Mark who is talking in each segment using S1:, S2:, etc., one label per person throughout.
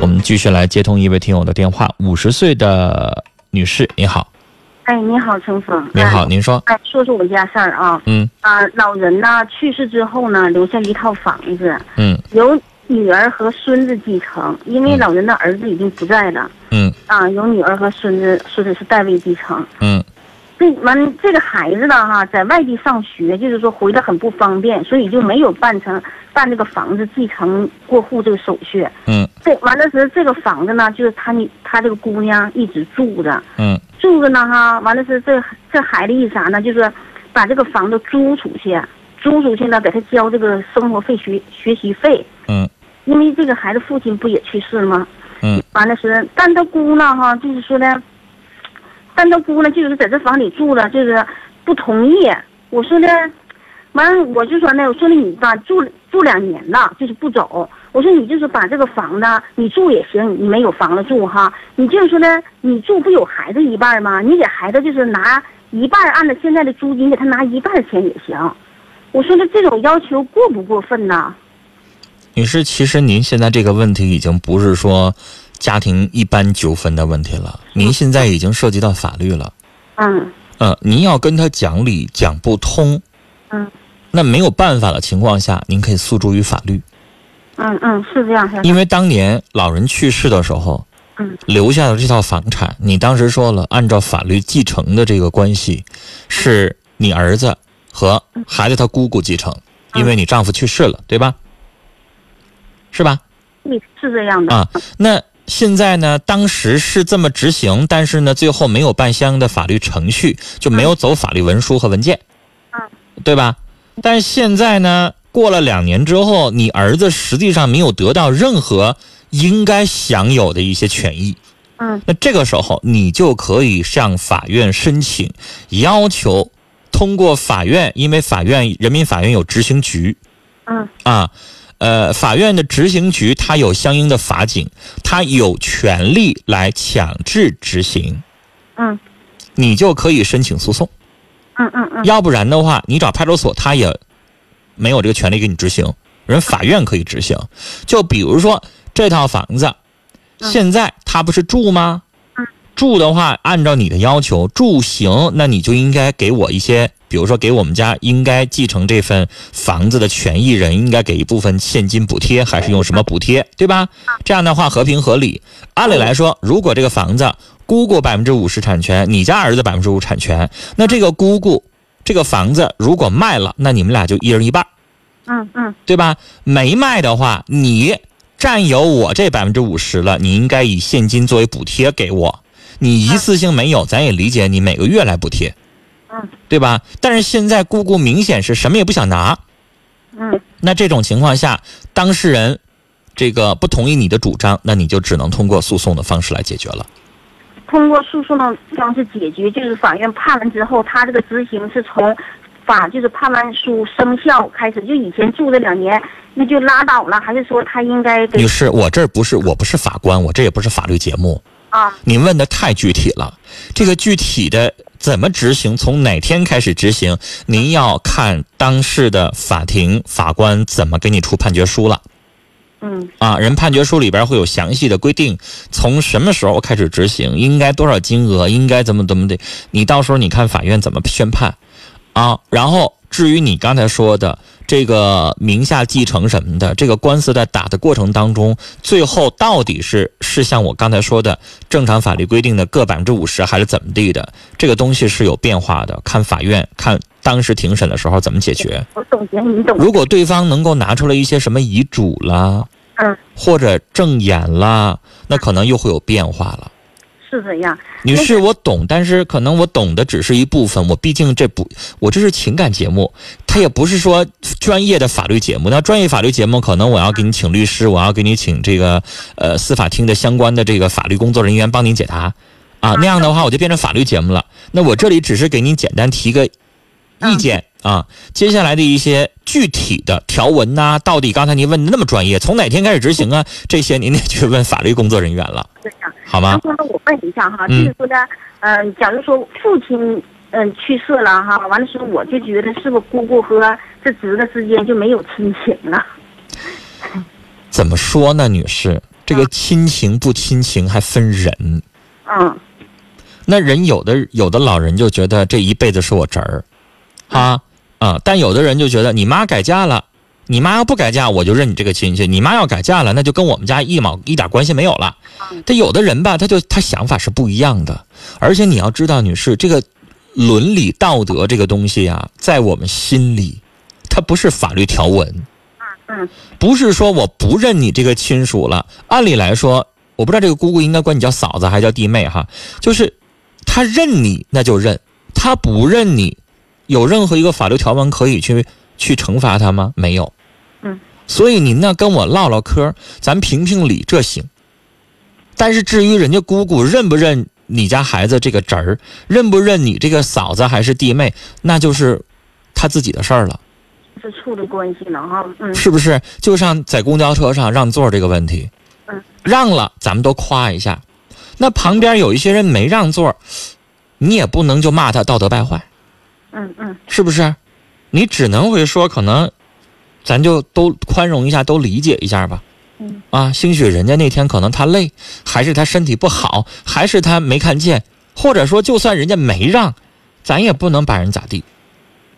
S1: 我们继续来接通一位听友的电话，五十岁的女士，你好。
S2: 哎，你好，陈峰。
S1: 你好，您说。
S2: 哎，说说我家事儿啊。
S1: 嗯。
S2: 啊，老人呢去世之后呢，留下一套房子。
S1: 嗯。
S2: 由女儿和孙子继承，因为老人的儿子已经不在了。
S1: 嗯。
S2: 啊，由女儿和孙子，孙子是代位继承。
S1: 嗯。
S2: 这完，这个孩子呢，哈，在外地上学，就是说回来很不方便，所以就没有办成办这个房子继承过户这个手续。
S1: 嗯。
S2: 这完了是这个房子呢，就是他你他这个姑娘一直住着。
S1: 嗯。
S2: 住着呢哈，完了是这这孩子意思啥呢？就是把这个房子租出去，租出去呢，给他交这个生活费、学学习费。
S1: 嗯。
S2: 因为这个孩子父亲不也去世了吗？
S1: 嗯。
S2: 完了是，但他姑呢哈，就是说呢。但他姑呢，就是在这房里住了，就是不同意。我说呢，完我就说呢，我说你吧，住住两年了，就是不走。我说你就是把这个房子你住也行，你没有房子住哈，你就是说呢，你住不有孩子一半吗？你给孩子就是拿一半，按照现在的租金给他拿一半钱也行。我说的这种要求过不过分呢？
S1: 女士，其实您现在这个问题已经不是说。家庭一般纠纷的问题了，您现在已经涉及到法律了。
S2: 嗯。
S1: 呃，您要跟他讲理讲不通。
S2: 嗯。
S1: 那没有办法的情况下，您可以诉诸于法律。
S2: 嗯嗯，是这样。
S1: 因为当年老人去世的时候，
S2: 嗯，
S1: 留下的这套房产，你当时说了，按照法律继承的这个关系，是你儿子和孩子他姑姑继承，因为你丈夫去世了，对吧？是吧？
S2: 对，是这样的。
S1: 啊，那。现在呢，当时是这么执行，但是呢，最后没有办相应的法律程序，就没有走法律文书和文件，
S2: 嗯，
S1: 对吧？但现在呢，过了两年之后，你儿子实际上没有得到任何应该享有的一些权益，
S2: 嗯，
S1: 那这个时候你就可以向法院申请，要求通过法院，因为法院人民法院有执行局，
S2: 嗯，
S1: 啊。呃，法院的执行局它有相应的法警，它有权利来强制执行。
S2: 嗯，
S1: 你就可以申请诉讼。
S2: 嗯嗯嗯。
S1: 要不然的话，你找派出所，他也没有这个权利给你执行。人法院可以执行。就比如说这套房子，现在他不是住吗？住的话，按照你的要求住行，那你就应该给我一些。比如说，给我们家应该继承这份房子的权益人，应该给一部分现金补贴，还是用什么补贴，对吧？这样的话合情合理。按理来说，如果这个房子姑姑百分之五十产权，你家儿子百分之五产权，那这个姑姑这个房子如果卖了，那你们俩就一人一半，
S2: 嗯嗯，
S1: 对吧？没卖的话，你占有我这百分之五十了，你应该以现金作为补贴给我。你一次性没有，咱也理解你每个月来补贴。
S2: 嗯，
S1: 对吧？但是现在姑姑明显是什么也不想拿，
S2: 嗯，
S1: 那这种情况下，当事人这个不同意你的主张，那你就只能通过诉讼的方式来解决了。
S2: 通过诉讼的方式解决，就是法院判完之后，他这个执行是从法就是判完书生效开始，就以前住这两年那就拉倒了，还是说他应该？
S1: 女士，我这不是我不是法官，我这也不是法律节目
S2: 啊。
S1: 您问的太具体了，这个具体的。怎么执行？从哪天开始执行？您要看当事的法庭法官怎么给你出判决书了。
S2: 嗯，
S1: 啊，人判决书里边会有详细的规定，从什么时候开始执行，应该多少金额，应该怎么怎么的。你到时候你看法院怎么宣判，啊，然后至于你刚才说的。这个名下继承什么的，这个官司在打的过程当中，最后到底是是像我刚才说的正常法律规定的各百分之五十，还是怎么地的？这个东西是有变化的，看法院看当时庭审的时候怎么解决。如果对方能够拿出来一些什么遗嘱啦，
S2: 嗯，
S1: 或者证言啦，那可能又会有变化了。
S2: 是怎样，
S1: 女士，我懂，但是可能我懂的只是一部分。我毕竟这不，我这是情感节目，它也不是说专业的法律节目。那专业法律节目，可能我要给你请律师，我要给你请这个呃司法厅的相关的这个法律工作人员帮您解答，啊，那样的话我就变成法律节目了。那我这里只是给您简单提个意见。啊，接下来的一些具体的条文呐，到底刚才您问的那么专业，从哪天开始执行啊？这些您得去问法律工作人员了，好吗？
S2: 那我问一下哈，就是说呢，嗯，假如说父亲嗯去世了哈，完了时候我就觉得是不是姑姑和这侄子之间就没有亲情了？
S1: 怎么说呢，女士？这个亲情不亲情还分人。
S2: 嗯
S1: 那人有的有的老人就觉得这一辈子是我侄儿，啊啊，但有的人就觉得你妈改嫁了，你妈要不改嫁，我就认你这个亲戚；你妈要改嫁了，那就跟我们家一毛一点关系没有了。他有的人吧，他就他想法是不一样的，而且你要知道，女士，这个伦理道德这个东西啊，在我们心里，它不是法律条文。
S2: 嗯
S1: 不是说我不认你这个亲属了。按理来说，我不知道这个姑姑应该管你叫嫂子还是叫弟妹哈，就是她认你那就认，她不认你，有任何一个法律条文可以去去惩罚他吗？没有。
S2: 嗯。
S1: 所以您呢跟我唠唠嗑，咱评评理，这行。但是至于人家姑姑认不认你家孩子这个侄儿，认不认你这个嫂子还是弟妹，那就是他自己的事儿了。
S2: 是处的关系了哈。嗯
S1: 是不是？就像在公交车上让座这个问题，
S2: 嗯，
S1: 让了咱们都夸一下，那旁边有一些人没让座，你也不能就骂他道德败坏，
S2: 嗯嗯
S1: 是不是？你只能会说可能，咱就都宽容一下，都理解一下吧。
S2: 嗯
S1: 啊，兴许人家那天可能他累，还是他身体不好，还是他没看见，或者说就算人家没让，咱也不能把人咋地。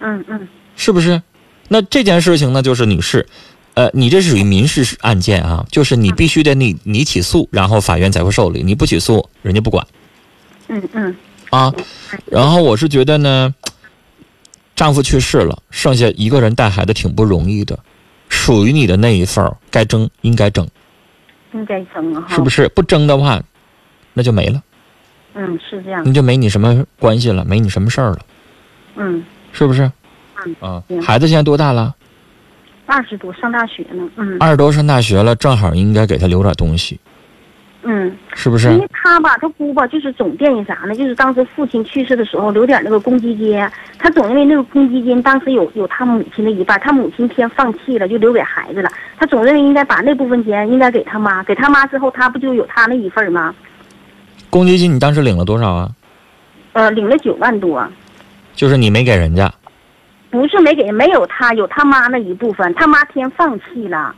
S2: 嗯嗯
S1: 是不是？那这件事情呢，就是女士，呃，你这是属于民事案件啊，就是你必须得你你起诉，然后法院才会受理，你不起诉，人家不管
S2: 嗯嗯
S1: 啊。然后我是觉得呢，丈夫去世了，剩下一个人带孩子挺不容易的，属于你的那一份儿该争应该争，
S2: 应该争啊哈。
S1: 是不是？不争的话，那就没了，
S2: 嗯，是这样。
S1: 那就没你什么关系了，没你什么事儿了，
S2: 嗯，
S1: 是不是？
S2: 嗯
S1: 啊，孩子现在多大了？
S2: 二十多上大学呢。嗯
S1: 二十多上大学了，正好应该给他留点东西，
S2: 嗯，
S1: 是不是？
S2: 因为他吧，他姑吧，就是总惦记啥呢？就是当时父亲去世的时候留点那个公积金，他总认为那个公积金当时有有他母亲的一半，他母亲偏放弃了，就留给孩子了。他总认为应该把那部分钱应该给他妈，给他妈之后，他不就有他那一份吗？
S1: 公积金你当时领了多少啊？
S2: 呃，领了九万多。
S1: 就是你没给人家，
S2: 不是没给，没有他，有他妈那一部分，他妈偏放弃了，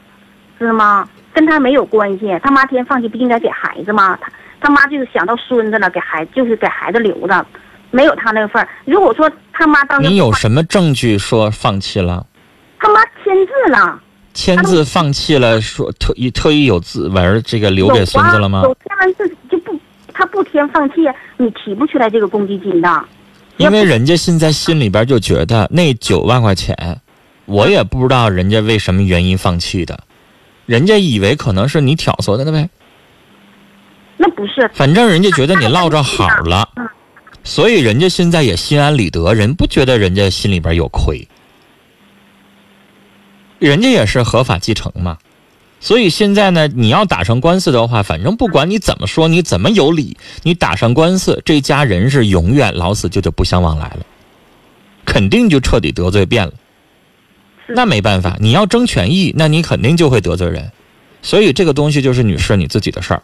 S2: 知道吗？跟他没有关系，他妈天放弃，不应该给孩子吗？他他妈就是想到孙子了，给孩就是给孩子留的，没有他那份儿。如果说他妈当时
S1: 你有什么证据说放弃了？
S2: 他妈签字了，
S1: 签字放弃了，说特意特意有字文这个留给孙子了吗
S2: 有？签完字就不，他不签放弃，你提不出来这个公积金的。
S1: 因为人家现在心里边就觉得那九万块钱，我也不知道人家为什么原因放弃的，人家以为可能是你挑唆的呢呗，
S2: 那不是，
S1: 反正人家觉得你落着好了，所以人家现在也心安理得，人不觉得人家心里边有亏，人家也是合法继承嘛。所以现在呢，你要打上官司的话，反正不管你怎么说，你怎么有理，你打上官司，这家人是永远老死就就不相往来了，肯定就彻底得罪遍了。
S2: 是
S1: 那没办法，你要争权益，那你肯定就会得罪人。所以这个东西就是女士你自己的事儿。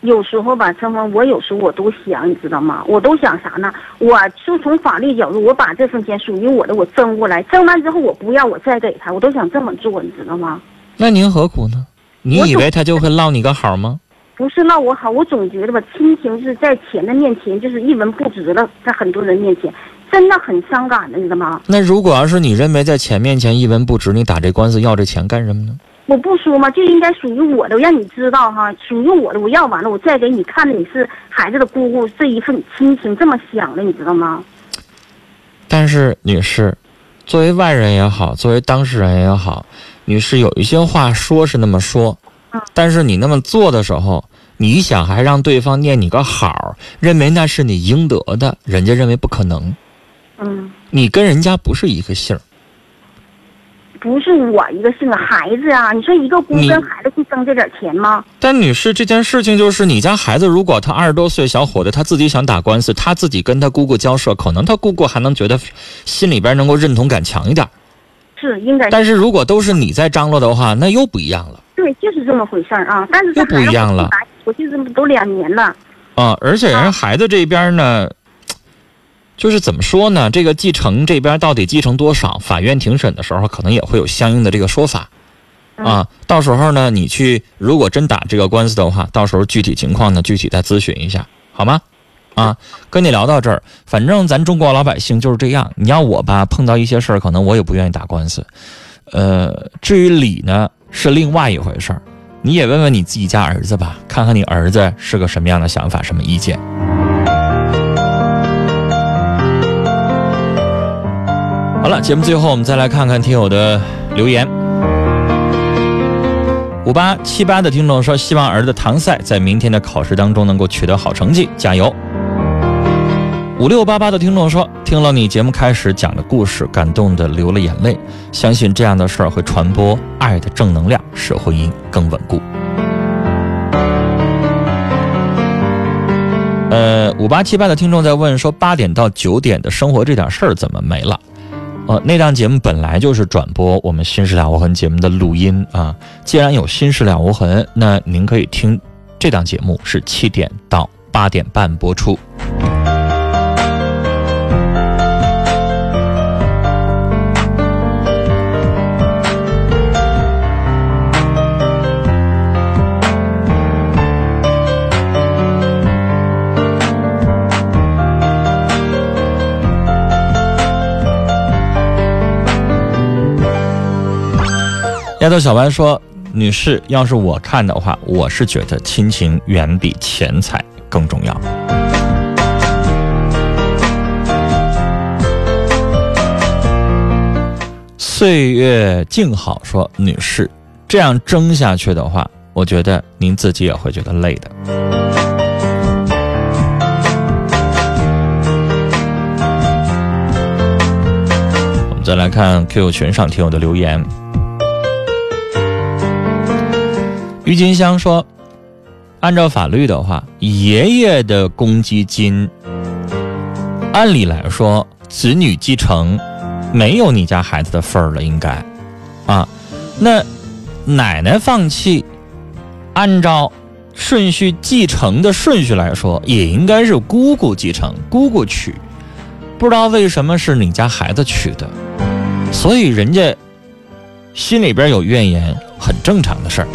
S2: 有时候吧，陈峰，我有时候我都想，你知道吗？我都想啥呢？我就从法律角度，我把这份钱属于我的，我争过来，争完之后我不要，我再给他，我都想这么做，你知道吗？
S1: 那您何苦呢？你以为他就会落你个好吗？
S2: 不是落我好，我总觉得吧，亲情是在钱的面前就是一文不值了，在很多人面前，真的很伤感的，你知道吗？
S1: 那如果要是你认为在钱面前一文不值，你打这官司要这钱干什么呢？
S2: 我不说嘛，就应该属于我的，我让你知道哈，属于我的，我要完了，我再给你看着你是孩子的姑姑，这一份亲情这么想的，你知道吗？
S1: 但是女士，作为外人也好，作为当事人也好，女士有一些话说是那么说
S2: 嗯，
S1: 但是你那么做的时候，你想还让对方念你个好，认为那是你应得的，人家认为不可能，
S2: 嗯，
S1: 你跟人家不是一个姓儿。
S2: 不是我一个姓啊，孩子啊，你说一个姑
S1: 你
S2: 跟孩子去挣这点钱吗？
S1: 但女士，这件事情就是你家孩子，如果他二十多岁小伙子，他自己想打官司，他自己跟他姑姑交涉，可能他姑姑还能觉得心里边能够认同感强一点。
S2: 是应该
S1: 但是如果都是你在张罗的话，那又不一样了
S2: 对，就是这么回事儿啊。但是
S1: 又不一样了
S2: 我就这么都两年了，
S1: 啊！而且人孩子这边呢，就是怎么说呢？这个继承这边到底继承多少？法院庭审的时候可能也会有相应的这个说法。啊。到时候呢，你去如果真打这个官司的话，到时候具体情况呢，具体再咨询一下，好吗？啊，跟你聊到这儿，反正咱中国老百姓就是这样。你要我吧，碰到一些事儿，可能我也不愿意打官司。呃，至于理呢，是另外一回事儿。你也问问你自己家儿子吧，看看你儿子是个什么样的想法，什么意见。好了，节目最后我们再来看看听友的留言。五八七八的听众说，希望儿子唐赛在明天的考试当中能够取得好成绩，加油。五六八八的听众说，听了你节目开始讲的故事，感动的流了眼泪，相信这样的事儿会传播爱的正能量，使婚姻更稳固。呃，五八七八的听众在问说，八点到九点的生活这点事儿怎么没了？呃，那档节目本来就是转播我们《新事了无痕》节目的录音啊。既然有《新事了无痕》，那您可以听这档节目是七点到八点半播出。小白说：“女士，要是我看的话，我是觉得亲情远比钱财更重要。”岁月静好说：“女士，这样争下去的话，我觉得您自己也会觉得累的。”我们再来看 QQ 群上听友的留言。郁金香说：“按照法律的话，爷爷的公积金，按理来说，子女继承没有你家孩子的份儿了，应该啊。那奶奶放弃，按照顺序继承的顺序来说，也应该是姑姑继承，姑姑娶。不知道为什么是你家孩子娶的，所以人家心里边有怨言，很正常的事儿。”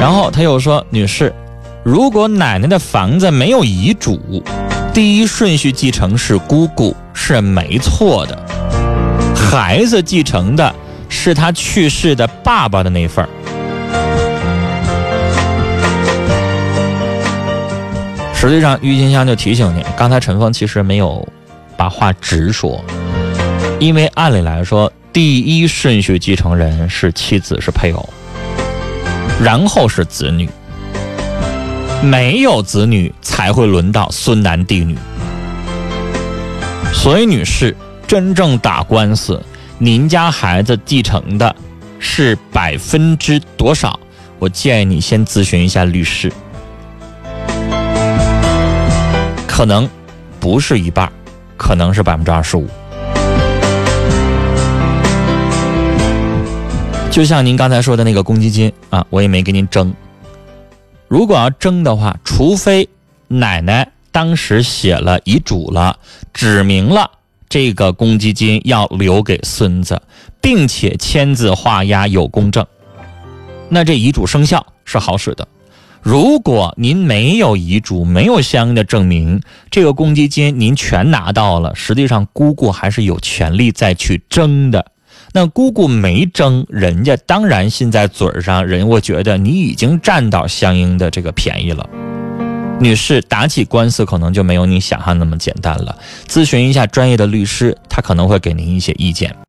S1: 然后他又说：“女士，如果奶奶的房子没有遗嘱，第一顺序继承是姑姑是没错的，孩子继承的是他去世的爸爸的那份儿。”实际上，郁金香就提醒你，刚才陈峰其实没有把话直说，因为按理来说，第一顺序继承人是妻子，是配偶。然后是子女，没有子女才会轮到孙男弟女。所以，女士，真正打官司，您家孩子继承的是百分之多少？我建议你先咨询一下律师，可能不是一半，可能是百分之二十五。就像您刚才说的那个公积金啊，我也没给您争。如果要争的话，除非奶奶当时写了遗嘱了，指明了这个公积金要留给孙子，并且签字画押有公证，那这遗嘱生效是好使的。如果您没有遗嘱，没有相应的证明，这个公积金您全拿到了，实际上姑姑还是有权利再去争的。那姑姑没争，人家当然信在嘴上，人我觉得你已经占到相应的这个便宜了。女士，打起官司可能就没有你想象那么简单了，咨询一下专业的律师，他可能会给您一些意见。